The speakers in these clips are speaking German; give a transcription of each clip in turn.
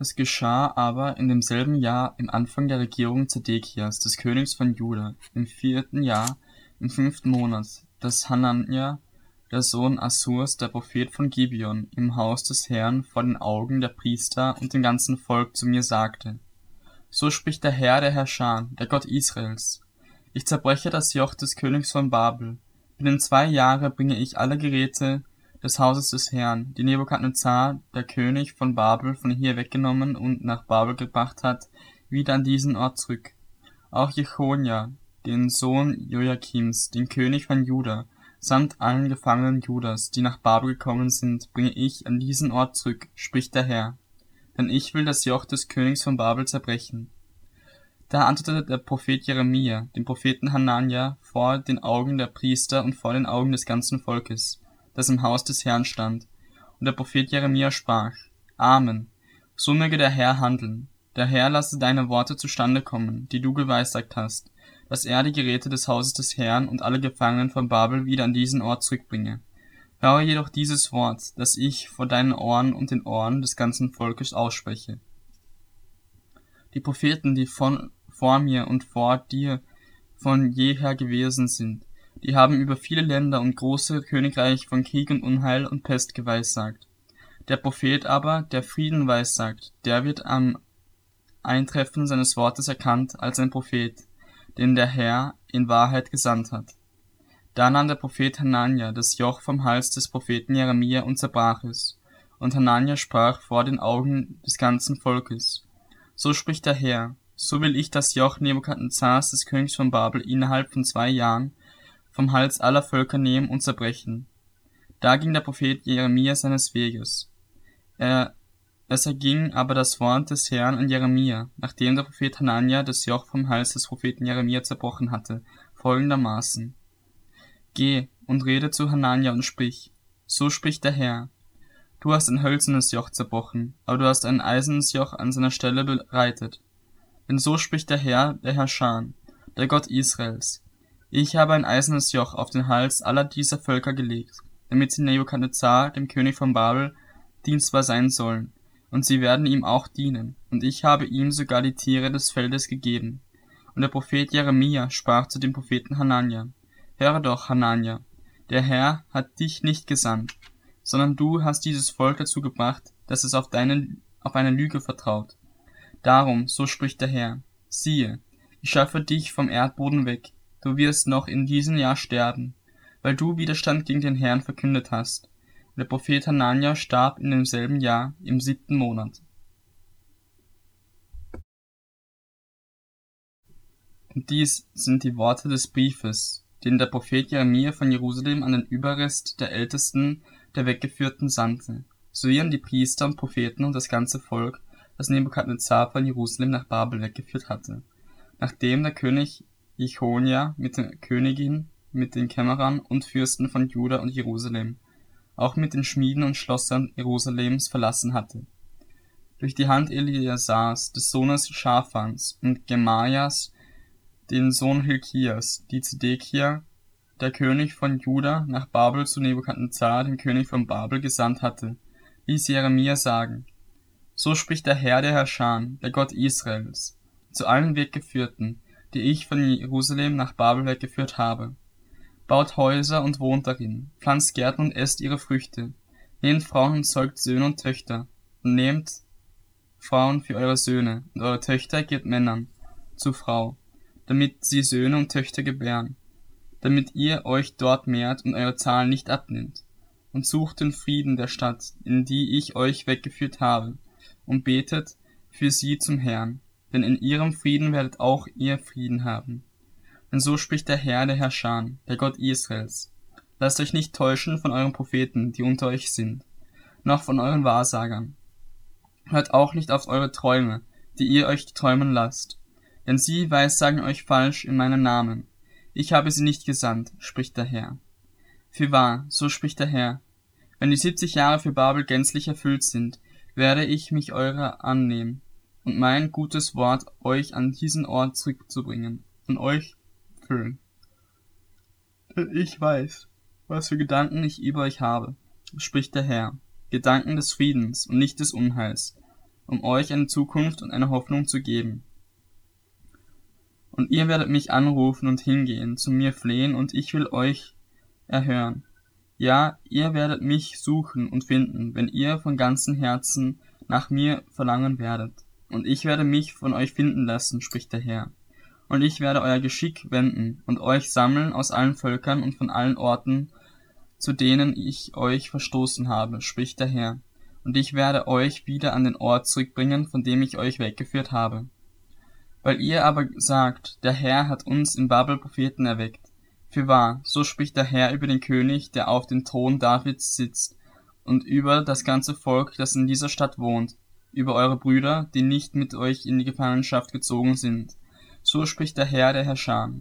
Es geschah aber in demselben Jahr im Anfang der Regierung Zedekias, des Königs von Juda, im vierten Jahr, im fünften Monat, dass Hanania, der Sohn Assurs, der Prophet von Gibeon, im Haus des Herrn vor den Augen der Priester und dem ganzen Volk zu mir sagte, So spricht der Herr, der Herrscher, der Gott Israels. Ich zerbreche das Joch des Königs von Babel. Binnen zwei Jahre bringe ich alle Geräte, des Hauses des Herrn, die Nebukadnezar, der König von Babel, von hier weggenommen und nach Babel gebracht hat, wieder an diesen Ort zurück. Auch Jechonia, den Sohn Joachims, den König von Juda, samt allen Gefangenen Judas, die nach Babel gekommen sind, bringe ich an diesen Ort zurück, spricht der Herr. Denn ich will das Joch des Königs von Babel zerbrechen. Da antwortete der Prophet Jeremia, dem Propheten Hanania, vor den Augen der Priester und vor den Augen des ganzen Volkes das im Haus des Herrn stand. Und der Prophet Jeremia sprach, Amen. So möge der Herr handeln. Der Herr lasse deine Worte zustande kommen, die du geweissagt hast, dass er die Geräte des Hauses des Herrn und alle Gefangenen von Babel wieder an diesen Ort zurückbringe. Höre jedoch dieses Wort, das ich vor deinen Ohren und den Ohren des ganzen Volkes ausspreche. Die Propheten, die von, vor mir und vor dir von jeher gewesen sind, die haben über viele Länder und große Königreiche von Krieg und Unheil und Pest geweissagt. Der Prophet aber, der Frieden weissagt, der wird am Eintreffen seines Wortes erkannt als ein Prophet, den der Herr in Wahrheit gesandt hat. Da nahm der Prophet Hanania das Joch vom Hals des Propheten Jeremia und zerbrach es. Und Hanania sprach vor den Augen des ganzen Volkes. So spricht der Herr, so will ich das Joch Nebukadnezars des Königs von Babel innerhalb von zwei Jahren vom Hals aller Völker nehmen und zerbrechen. Da ging der Prophet Jeremia seines Weges. Er, es erging aber das Wort des Herrn an Jeremia, nachdem der Prophet Hanania das Joch vom Hals des Propheten Jeremia zerbrochen hatte, folgendermaßen. Geh und rede zu Hanania und sprich, so spricht der Herr. Du hast ein hölzernes Joch zerbrochen, aber du hast ein eisernes Joch an seiner Stelle bereitet. Denn so spricht der Herr, der Herrscher, der Gott Israels. Ich habe ein eisernes Joch auf den Hals aller dieser Völker gelegt, damit sie Nebukadnezar, dem König von Babel, dienstbar sein sollen, und sie werden ihm auch dienen, und ich habe ihm sogar die Tiere des Feldes gegeben. Und der Prophet Jeremia sprach zu dem Propheten Hanania, Höre doch, Hanania, der Herr hat dich nicht gesandt, sondern du hast dieses Volk dazu gebracht, dass es auf, deine, auf eine Lüge vertraut. Darum, so spricht der Herr, siehe, ich schaffe dich vom Erdboden weg, du wirst noch in diesem Jahr sterben, weil du Widerstand gegen den Herrn verkündet hast. Der Prophet Hanania starb in demselben Jahr, im siebten Monat. Und dies sind die Worte des Briefes, den der Prophet Jeremia von Jerusalem an den Überrest der Ältesten der Weggeführten sandte, sowie an die Priester und Propheten und das ganze Volk, das Nebukadnezar von Jerusalem nach Babel weggeführt hatte, nachdem der König Jechonia mit der Königin, mit den Kämmerern und Fürsten von Juda und Jerusalem, auch mit den Schmieden und Schlossern Jerusalems verlassen hatte. Durch die Hand Eliasars, des Sohnes Schafans, und Gemaias, den Sohn Hilkias, die Zedekia, der König von Juda, nach Babel zu Nebukadnezar, dem König von Babel, gesandt hatte, ließ Jeremia sagen, So spricht der Herr der Herrscher, der Gott Israels, zu allen Weggeführten, die ich von Jerusalem nach Babel weggeführt habe. Baut Häuser und wohnt darin, pflanzt Gärten und esst ihre Früchte, nehmt Frauen und zeugt Söhne und Töchter, und nehmt Frauen für eure Söhne, und eure Töchter gebt Männern zu Frau, damit sie Söhne und Töchter gebären, damit ihr euch dort mehrt und eure Zahl nicht abnimmt, und sucht den Frieden der Stadt, in die ich euch weggeführt habe, und betet für sie zum Herrn, denn in ihrem Frieden werdet auch ihr Frieden haben. Denn so spricht der Herr, der Herrscher, der Gott Israels. Lasst euch nicht täuschen von euren Propheten, die unter euch sind, noch von euren Wahrsagern. Hört auch nicht auf eure Träume, die ihr euch träumen lasst, denn sie weissagen euch falsch in meinem Namen. Ich habe sie nicht gesandt, spricht der Herr. Für wahr, so spricht der Herr, wenn die siebzig Jahre für Babel gänzlich erfüllt sind, werde ich mich eurer annehmen und mein gutes Wort euch an diesen Ort zurückzubringen und euch füllen. Ich weiß, was für Gedanken ich über euch habe, spricht der Herr, Gedanken des Friedens und nicht des Unheils, um euch eine Zukunft und eine Hoffnung zu geben. Und ihr werdet mich anrufen und hingehen, zu mir flehen, und ich will euch erhören. Ja, ihr werdet mich suchen und finden, wenn ihr von ganzem Herzen nach mir verlangen werdet. Und ich werde mich von euch finden lassen, spricht der Herr. Und ich werde euer Geschick wenden und euch sammeln aus allen Völkern und von allen Orten, zu denen ich euch verstoßen habe, spricht der Herr. Und ich werde euch wieder an den Ort zurückbringen, von dem ich euch weggeführt habe. Weil ihr aber sagt, der Herr hat uns in Babel Propheten erweckt. Fürwahr, so spricht der Herr über den König, der auf dem Thron Davids sitzt, und über das ganze Volk, das in dieser Stadt wohnt, über eure Brüder, die nicht mit euch in die Gefangenschaft gezogen sind. So spricht der Herr der Herrscher.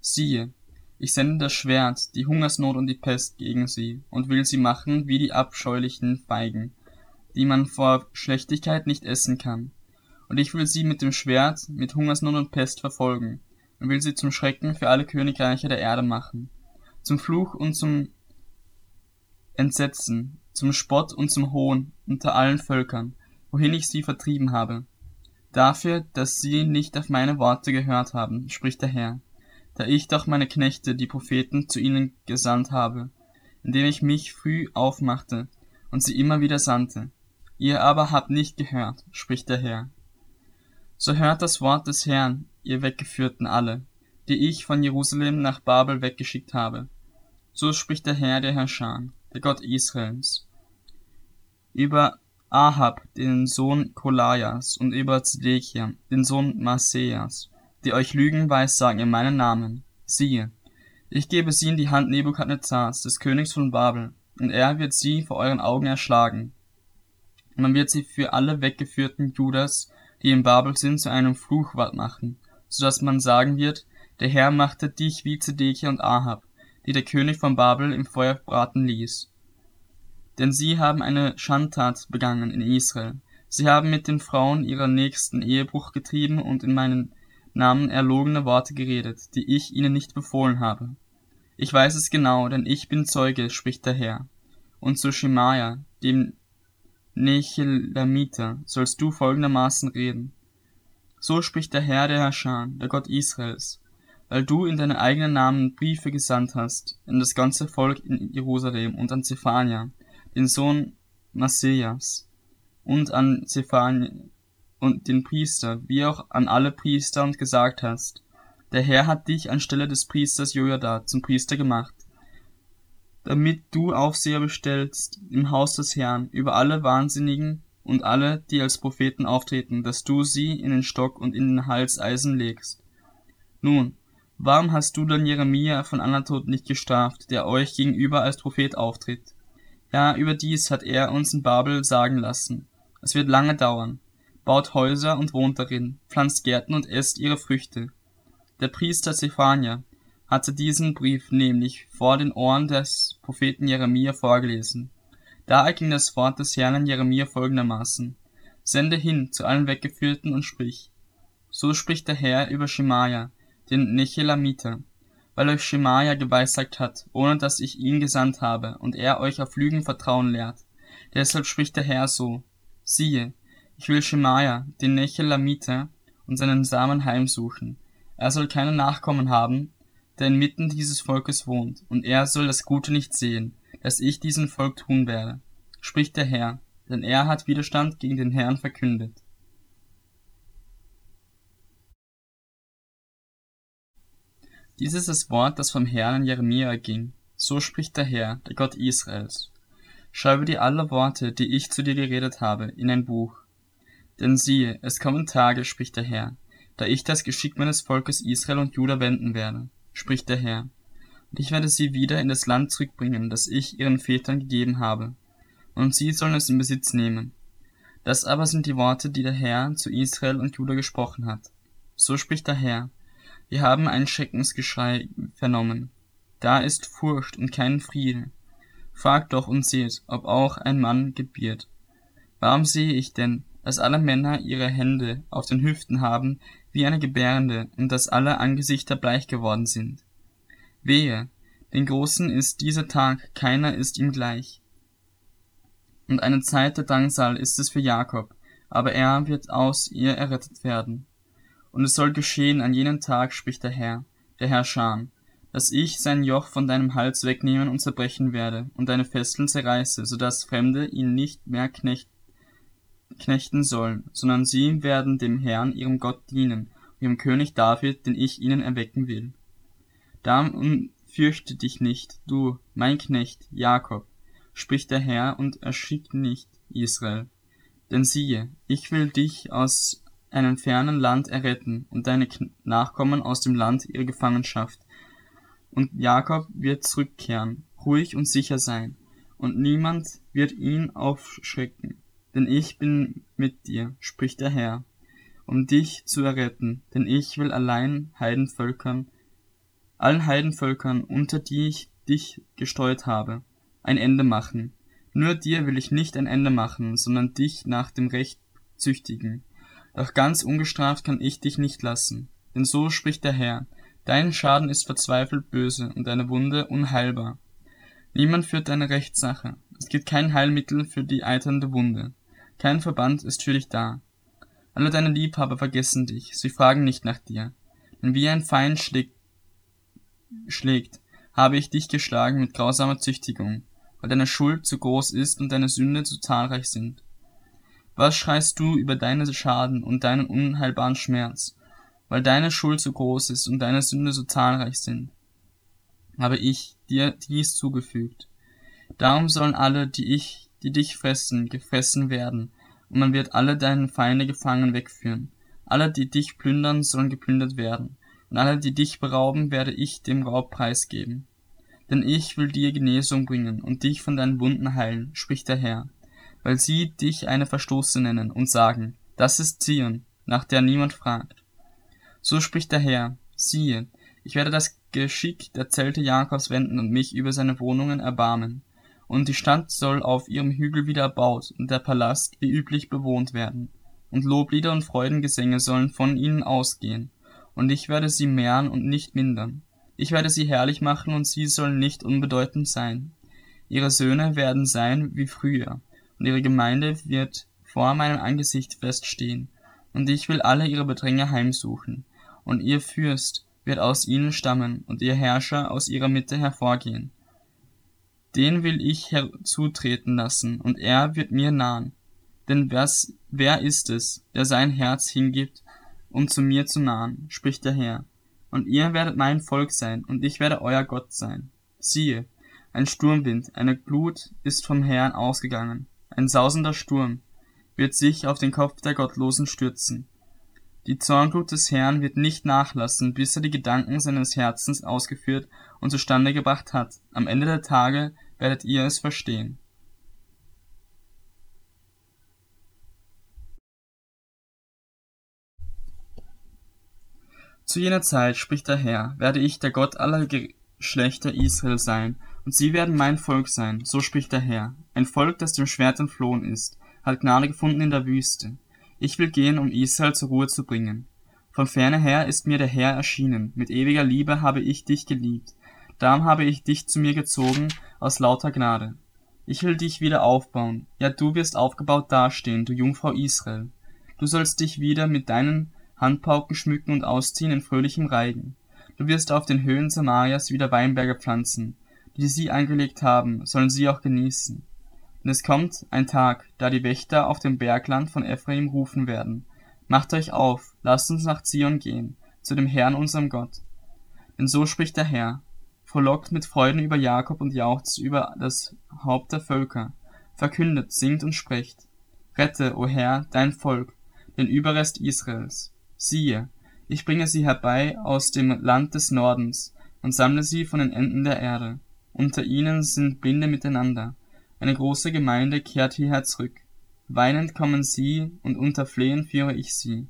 Siehe, ich sende das Schwert, die Hungersnot und die Pest gegen sie, und will sie machen wie die abscheulichen Feigen, die man vor Schlechtigkeit nicht essen kann. Und ich will sie mit dem Schwert, mit Hungersnot und Pest verfolgen, und will sie zum Schrecken für alle Königreiche der Erde machen, zum Fluch und zum Entsetzen, zum Spott und zum Hohn unter allen Völkern, wohin ich sie vertrieben habe. Dafür, dass sie nicht auf meine Worte gehört haben, spricht der Herr, da ich doch meine Knechte, die Propheten, zu ihnen gesandt habe, indem ich mich früh aufmachte und sie immer wieder sandte. Ihr aber habt nicht gehört, spricht der Herr. So hört das Wort des Herrn, ihr Weggeführten alle, die ich von Jerusalem nach Babel weggeschickt habe. So spricht der Herr der Herrscher, der Gott Israels. Über Ahab, den Sohn Kolajas, und über Zedekia, den Sohn Maseas, die euch Lügen weissagen in meinen Namen. Siehe, ich gebe sie in die Hand Nebukadnezars, des Königs von Babel, und er wird sie vor euren Augen erschlagen. Man wird sie für alle weggeführten Judas, die in Babel sind, zu einem Fluchwort machen, so dass man sagen wird, der Herr machte dich wie Zedekia und Ahab, die der König von Babel im Feuer braten ließ. Denn sie haben eine Schandtat begangen in Israel. Sie haben mit den Frauen ihrer Nächsten Ehebruch getrieben und in meinen Namen erlogene Worte geredet, die ich ihnen nicht befohlen habe. Ich weiß es genau, denn ich bin Zeuge, spricht der Herr. Und zu Schemaja, dem Nechelamiter, sollst du folgendermaßen reden. So spricht der Herr der Herrscher, der Gott Israels, weil du in deinen eigenen Namen Briefe gesandt hast, in das ganze Volk in Jerusalem und an Zephania, den Sohn Masejas, und an Zephania und den Priester, wie auch an alle Priester und gesagt hast, der Herr hat dich anstelle des Priesters Jojada zum Priester gemacht, damit du Aufseher bestellst im Haus des Herrn über alle Wahnsinnigen und alle, die als Propheten auftreten, dass du sie in den Stock und in den Hals Eisen legst. Nun, warum hast du dann Jeremia von Anatot nicht gestraft, der euch gegenüber als Prophet auftritt? Ja, überdies hat er uns in Babel sagen lassen. Es wird lange dauern. Baut Häuser und wohnt darin, pflanzt Gärten und esst ihre Früchte. Der Priester Zephania hatte diesen Brief nämlich vor den Ohren des Propheten Jeremia vorgelesen. Da erging das Wort des Herrn an Jeremia folgendermaßen. Sende hin zu allen Weggeführten und sprich. So spricht der Herr über Schemaja, den Nechelamiter, weil euch Schemaja geweissagt hat, ohne dass ich ihn gesandt habe, und er euch auf Lügen vertrauen lehrt. Deshalb spricht der Herr so. Siehe, ich will Schemaja, den Nechelamiter, und seinen Samen heimsuchen. Er soll keine Nachkommen haben, der inmitten dieses Volkes wohnt, und er soll das Gute nicht sehen, dass ich diesem Volk tun werde, spricht der Herr, denn er hat Widerstand gegen den Herrn verkündet. Dies ist das Wort, das vom Herrn an Jeremia erging. So spricht der Herr, der Gott Israels. Schreibe dir alle Worte, die ich zu dir geredet habe, in ein Buch. Denn siehe, es kommen Tage, spricht der Herr, da ich das Geschick meines Volkes Israel und Juda wenden werde, spricht der Herr und ich werde sie wieder in das Land zurückbringen, das ich ihren Vätern gegeben habe, und sie sollen es in Besitz nehmen. Das aber sind die Worte, die der Herr zu Israel und Juda gesprochen hat. So spricht der Herr, wir haben ein Schreckensgeschrei vernommen. Da ist Furcht und kein Friede. Fragt doch und seht, ob auch ein Mann gebiert. Warum sehe ich denn, dass alle Männer ihre Hände auf den Hüften haben wie eine Gebärende und dass alle Angesichter bleich geworden sind? Wehe, den Großen ist dieser Tag, keiner ist ihm gleich. Und eine Zeit der Drangsal ist es für Jakob, aber er wird aus ihr errettet werden. Und es soll geschehen an jenem Tag, spricht der Herr, der Herr Scham, dass ich sein Joch von deinem Hals wegnehmen und zerbrechen werde und deine Fesseln zerreiße, so dass Fremde ihn nicht mehr knecht, knechten sollen, sondern sie werden dem Herrn, ihrem Gott, dienen, ihrem König David, den ich ihnen erwecken will. Darum fürchte dich nicht, du, mein Knecht, Jakob, spricht der Herr und erschickt nicht Israel. Denn siehe, ich will dich aus einem fernen Land erretten und deine Nachkommen aus dem Land ihrer Gefangenschaft. Und Jakob wird zurückkehren, ruhig und sicher sein, und niemand wird ihn aufschrecken. Denn ich bin mit dir, spricht der Herr, um dich zu erretten, denn ich will allein Heidenvölkern, allen Heidenvölkern, unter die ich dich gestreut habe, ein Ende machen. Nur dir will ich nicht ein Ende machen, sondern dich nach dem Recht züchtigen. Doch ganz ungestraft kann ich dich nicht lassen. Denn so spricht der Herr, dein Schaden ist verzweifelt böse und deine Wunde unheilbar. Niemand führt deine Rechtssache. Es gibt kein Heilmittel für die eiternde Wunde. Kein Verband ist für dich da. Alle deine Liebhaber vergessen dich, sie fragen nicht nach dir. Denn wie ein Feind schlägt, schlägt, habe ich dich geschlagen mit grausamer Züchtigung weil deine Schuld zu groß ist und deine Sünde zu zahlreich sind. Was schreist du über deine Schaden und deinen unheilbaren Schmerz, weil deine Schuld zu groß ist und deine Sünde so zahlreich sind? Habe ich dir dies zugefügt. Darum sollen alle, die ich, die dich fressen, gefressen werden, und man wird alle deine Feinde gefangen wegführen. Alle, die dich plündern, sollen geplündert werden, und alle, die dich berauben, werde ich dem Raub preisgeben. Denn ich will dir Genesung bringen und dich von deinen Wunden heilen, spricht der Herr, weil sie dich eine Verstoße nennen und sagen, das ist Zion, nach der niemand fragt. So spricht der Herr, siehe, ich werde das Geschick der Zelte Jakobs wenden und mich über seine Wohnungen erbarmen. Und die Stadt soll auf ihrem Hügel wieder erbaut und der Palast wie üblich bewohnt werden. Und Loblieder und Freudengesänge sollen von ihnen ausgehen. Und ich werde sie mehren und nicht mindern. Ich werde sie herrlich machen und sie sollen nicht unbedeutend sein. Ihre Söhne werden sein wie früher, und ihre Gemeinde wird vor meinem Angesicht feststehen, und ich will alle ihre Bedränger heimsuchen, und ihr Fürst wird aus ihnen stammen, und ihr Herrscher aus ihrer Mitte hervorgehen. Den will ich herzutreten lassen, und er wird mir nahen. Denn was, wer ist es, der sein Herz hingibt, um zu mir zu nahen, spricht der Herr und ihr werdet mein Volk sein, und ich werde euer Gott sein. Siehe, ein Sturmwind, eine Glut ist vom Herrn ausgegangen, ein sausender Sturm wird sich auf den Kopf der Gottlosen stürzen. Die Zornglut des Herrn wird nicht nachlassen, bis er die Gedanken seines Herzens ausgeführt und zustande gebracht hat. Am Ende der Tage werdet ihr es verstehen. Zu jener Zeit, spricht der Herr, werde ich der Gott aller Geschlechter Israel sein, und sie werden mein Volk sein, so spricht der Herr. Ein Volk, das dem Schwert entflohen ist, hat Gnade gefunden in der Wüste. Ich will gehen, um Israel zur Ruhe zu bringen. Von ferne her ist mir der Herr erschienen, mit ewiger Liebe habe ich dich geliebt. Darum habe ich dich zu mir gezogen aus lauter Gnade. Ich will dich wieder aufbauen, ja du wirst aufgebaut dastehen, du Jungfrau Israel. Du sollst dich wieder mit deinen Handpauken schmücken und ausziehen in fröhlichem Reigen. Du wirst auf den Höhen Samarias wieder Weinberge pflanzen. Die sie angelegt haben, sollen sie auch genießen. Denn es kommt ein Tag, da die Wächter auf dem Bergland von Ephraim rufen werden. Macht euch auf, lasst uns nach Zion gehen, zu dem Herrn unserem Gott. Denn so spricht der Herr, frohlockt mit Freuden über Jakob und jauchzt über das Haupt der Völker, verkündet, singt und sprecht. Rette, o Herr, dein Volk, den Überrest Israels. Siehe, ich bringe sie herbei aus dem Land des Nordens und sammle sie von den Enden der Erde. Unter ihnen sind Blinde miteinander. Eine große Gemeinde kehrt hierher zurück. Weinend kommen sie, und unter Flehen führe ich sie.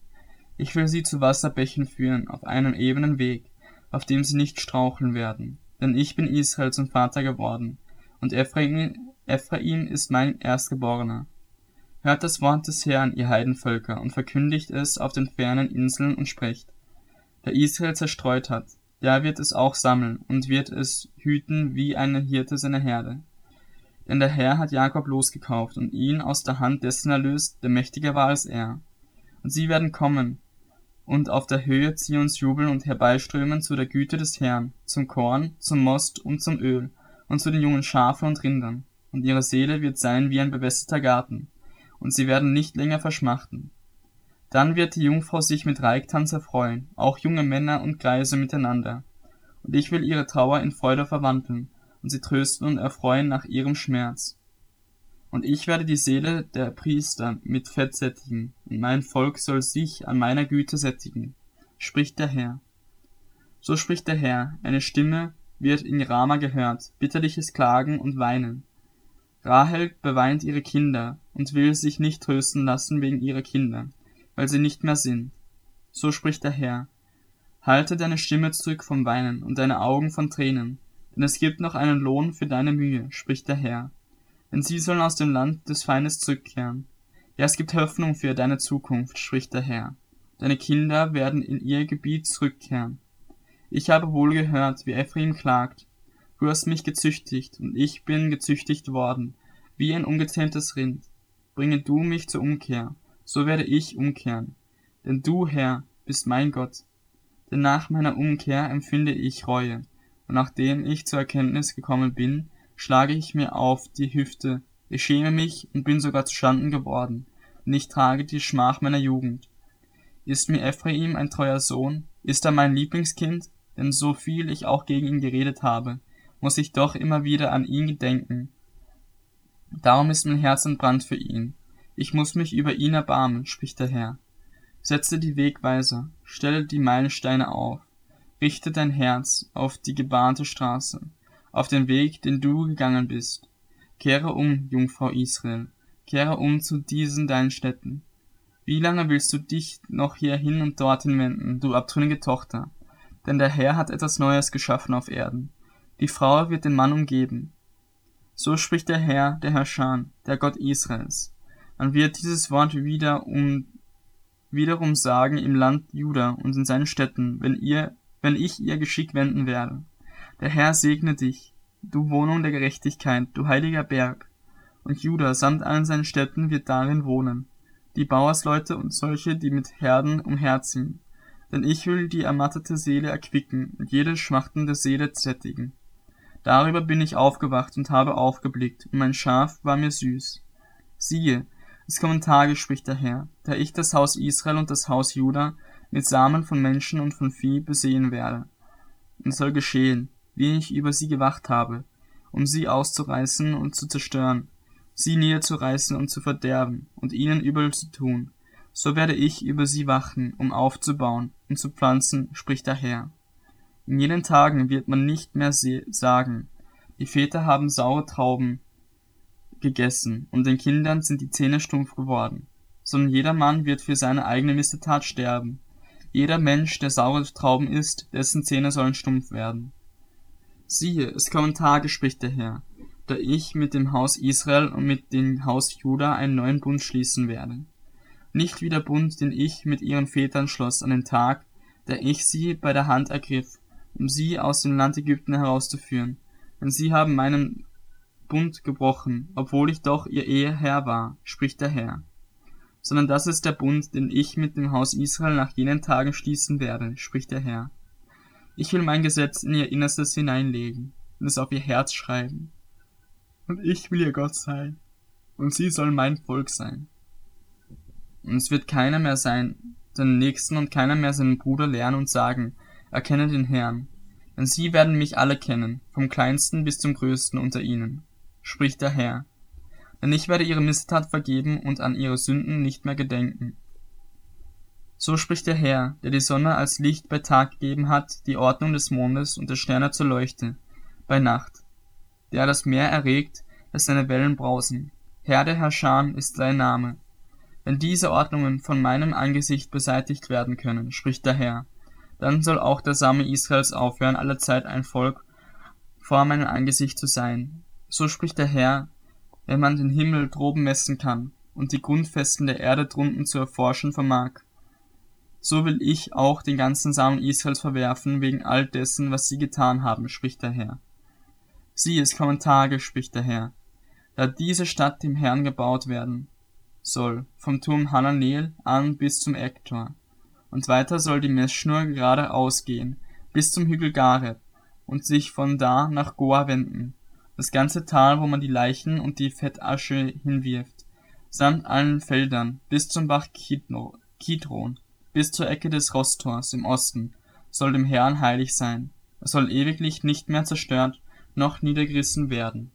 Ich will sie zu Wasserbächen führen, auf einem ebenen Weg, auf dem sie nicht straucheln werden. Denn ich bin Israel zum Vater geworden, und Ephraim, Ephraim ist mein Erstgeborener. Hört das Wort des Herrn, ihr Heidenvölker, und verkündigt es auf den fernen Inseln und sprecht. Der Israel zerstreut hat, der wird es auch sammeln und wird es hüten wie eine Hirte seine Herde. Denn der Herr hat Jakob losgekauft und ihn aus der Hand dessen erlöst, der mächtiger war als er. Und sie werden kommen und auf der Höhe Zions jubeln und herbeiströmen zu der Güte des Herrn, zum Korn, zum Most und zum Öl und zu den jungen Schafen und Rindern. Und ihre Seele wird sein wie ein bewässerter Garten, und sie werden nicht länger verschmachten. Dann wird die Jungfrau sich mit Reiktanz erfreuen, auch junge Männer und Greise miteinander. Und ich will ihre Trauer in Freude verwandeln und sie trösten und erfreuen nach ihrem Schmerz. Und ich werde die Seele der Priester mit Fett sättigen, und mein Volk soll sich an meiner Güte sättigen, spricht der Herr. So spricht der Herr, eine Stimme wird in Rama gehört, bitterliches Klagen und Weinen. Rahel beweint ihre Kinder und will sich nicht trösten lassen wegen ihrer Kinder, weil sie nicht mehr sind. So spricht der Herr. Halte deine Stimme zurück vom Weinen und deine Augen von Tränen, denn es gibt noch einen Lohn für deine Mühe, spricht der Herr. Denn sie sollen aus dem Land des Feindes zurückkehren. Ja, es gibt Hoffnung für deine Zukunft, spricht der Herr. Deine Kinder werden in ihr Gebiet zurückkehren. Ich habe wohl gehört, wie Ephraim klagt. Du hast mich gezüchtigt, und ich bin gezüchtigt worden, wie ein ungezähmtes Rind. Bringe du mich zur Umkehr, so werde ich umkehren. Denn du, Herr, bist mein Gott. Denn nach meiner Umkehr empfinde ich Reue, und nachdem ich zur Erkenntnis gekommen bin, schlage ich mir auf die Hüfte, ich schäme mich und bin sogar zustanden geworden, und ich trage die Schmach meiner Jugend. Ist mir Ephraim ein treuer Sohn? Ist er mein Lieblingskind? Denn so viel ich auch gegen ihn geredet habe, muss ich doch immer wieder an ihn gedenken. Darum ist mein Herz entbrannt für ihn. Ich muss mich über ihn erbarmen, spricht der Herr. Setze die Wegweiser, stelle die Meilensteine auf, richte dein Herz auf die gebahnte Straße, auf den Weg, den du gegangen bist. Kehre um, Jungfrau Israel, kehre um zu diesen deinen Städten. Wie lange willst du dich noch hierhin und dorthin wenden, du abtrünnige Tochter? Denn der Herr hat etwas Neues geschaffen auf Erden. Die Frau wird den Mann umgeben. So spricht der Herr, der Herrscher, der Gott Israels. Man wird dieses Wort wieder um, wiederum sagen im Land Juda und in seinen Städten, wenn ihr wenn ich ihr Geschick wenden werde. Der Herr segne dich, du Wohnung der Gerechtigkeit, du heiliger Berg. Und Juda samt allen seinen Städten wird darin wohnen, die Bauersleute und solche, die mit Herden umherziehen. Denn ich will die ermattete Seele erquicken und jede schmachtende Seele sättigen. Darüber bin ich aufgewacht und habe aufgeblickt, und mein Schaf war mir süß. Siehe, es kommen Tage, spricht der Herr, da ich das Haus Israel und das Haus Juda mit Samen von Menschen und von Vieh besehen werde. Und soll geschehen, wie ich über sie gewacht habe, um sie auszureißen und zu zerstören, sie niederzureißen und zu verderben und ihnen übel zu tun. So werde ich über sie wachen, um aufzubauen und zu pflanzen, spricht der Herr. In jenen Tagen wird man nicht mehr sagen, die Väter haben saure Trauben gegessen, und den Kindern sind die Zähne stumpf geworden, sondern jeder Mann wird für seine eigene Missetat sterben, jeder Mensch, der saure Trauben isst, dessen Zähne sollen stumpf werden. Siehe, es kommen Tage, spricht der Herr, da ich mit dem Haus Israel und mit dem Haus Juda einen neuen Bund schließen werde. Nicht wie der Bund, den ich mit ihren Vätern schloss an dem Tag, da ich sie bei der Hand ergriff, um sie aus dem Land Ägypten herauszuführen, denn sie haben meinen Bund gebrochen, obwohl ich doch ihr Eheherr war, spricht der Herr sondern das ist der Bund, den ich mit dem Haus Israel nach jenen Tagen schließen werde, spricht der Herr. Ich will mein Gesetz in ihr Innerstes hineinlegen und es auf ihr Herz schreiben. Und ich will ihr Gott sein, und sie soll mein Volk sein. Und es wird keiner mehr sein, den Nächsten und keiner mehr seinen Bruder lernen und sagen, erkenne den Herrn, denn sie werden mich alle kennen, vom kleinsten bis zum größten unter ihnen, spricht der Herr, denn ich werde ihre Missetat vergeben und an ihre Sünden nicht mehr gedenken. So spricht der Herr, der die Sonne als Licht bei Tag gegeben hat, die Ordnung des Mondes und der Sterne zur Leuchte, bei Nacht, der das Meer erregt, dass seine Wellen brausen. Herr der Herrscher ist sein Name. Wenn diese Ordnungen von meinem Angesicht beseitigt werden können, spricht der Herr, dann soll auch der Same Israels aufhören, alle Zeit ein Volk vor meinem Angesicht zu sein. So spricht der Herr, wenn man den Himmel droben messen kann und die Grundfesten der Erde drunten zu erforschen vermag. So will ich auch den ganzen Samen Israels verwerfen wegen all dessen, was sie getan haben, spricht der Herr. Sieh, es kommen Tage, spricht der Herr, da diese Stadt dem Herrn gebaut werden soll, vom Turm Hananel an bis zum Ecktor. Und weiter soll die Messschnur geradeaus gehen, bis zum Hügel Gareb, und sich von da nach Goa wenden, das ganze Tal, wo man die Leichen und die Fettasche hinwirft, samt allen Feldern, bis zum Bach Kidron, bis zur Ecke des Rostors im Osten, soll dem Herrn heilig sein. Er soll ewiglich nicht mehr zerstört noch niedergerissen werden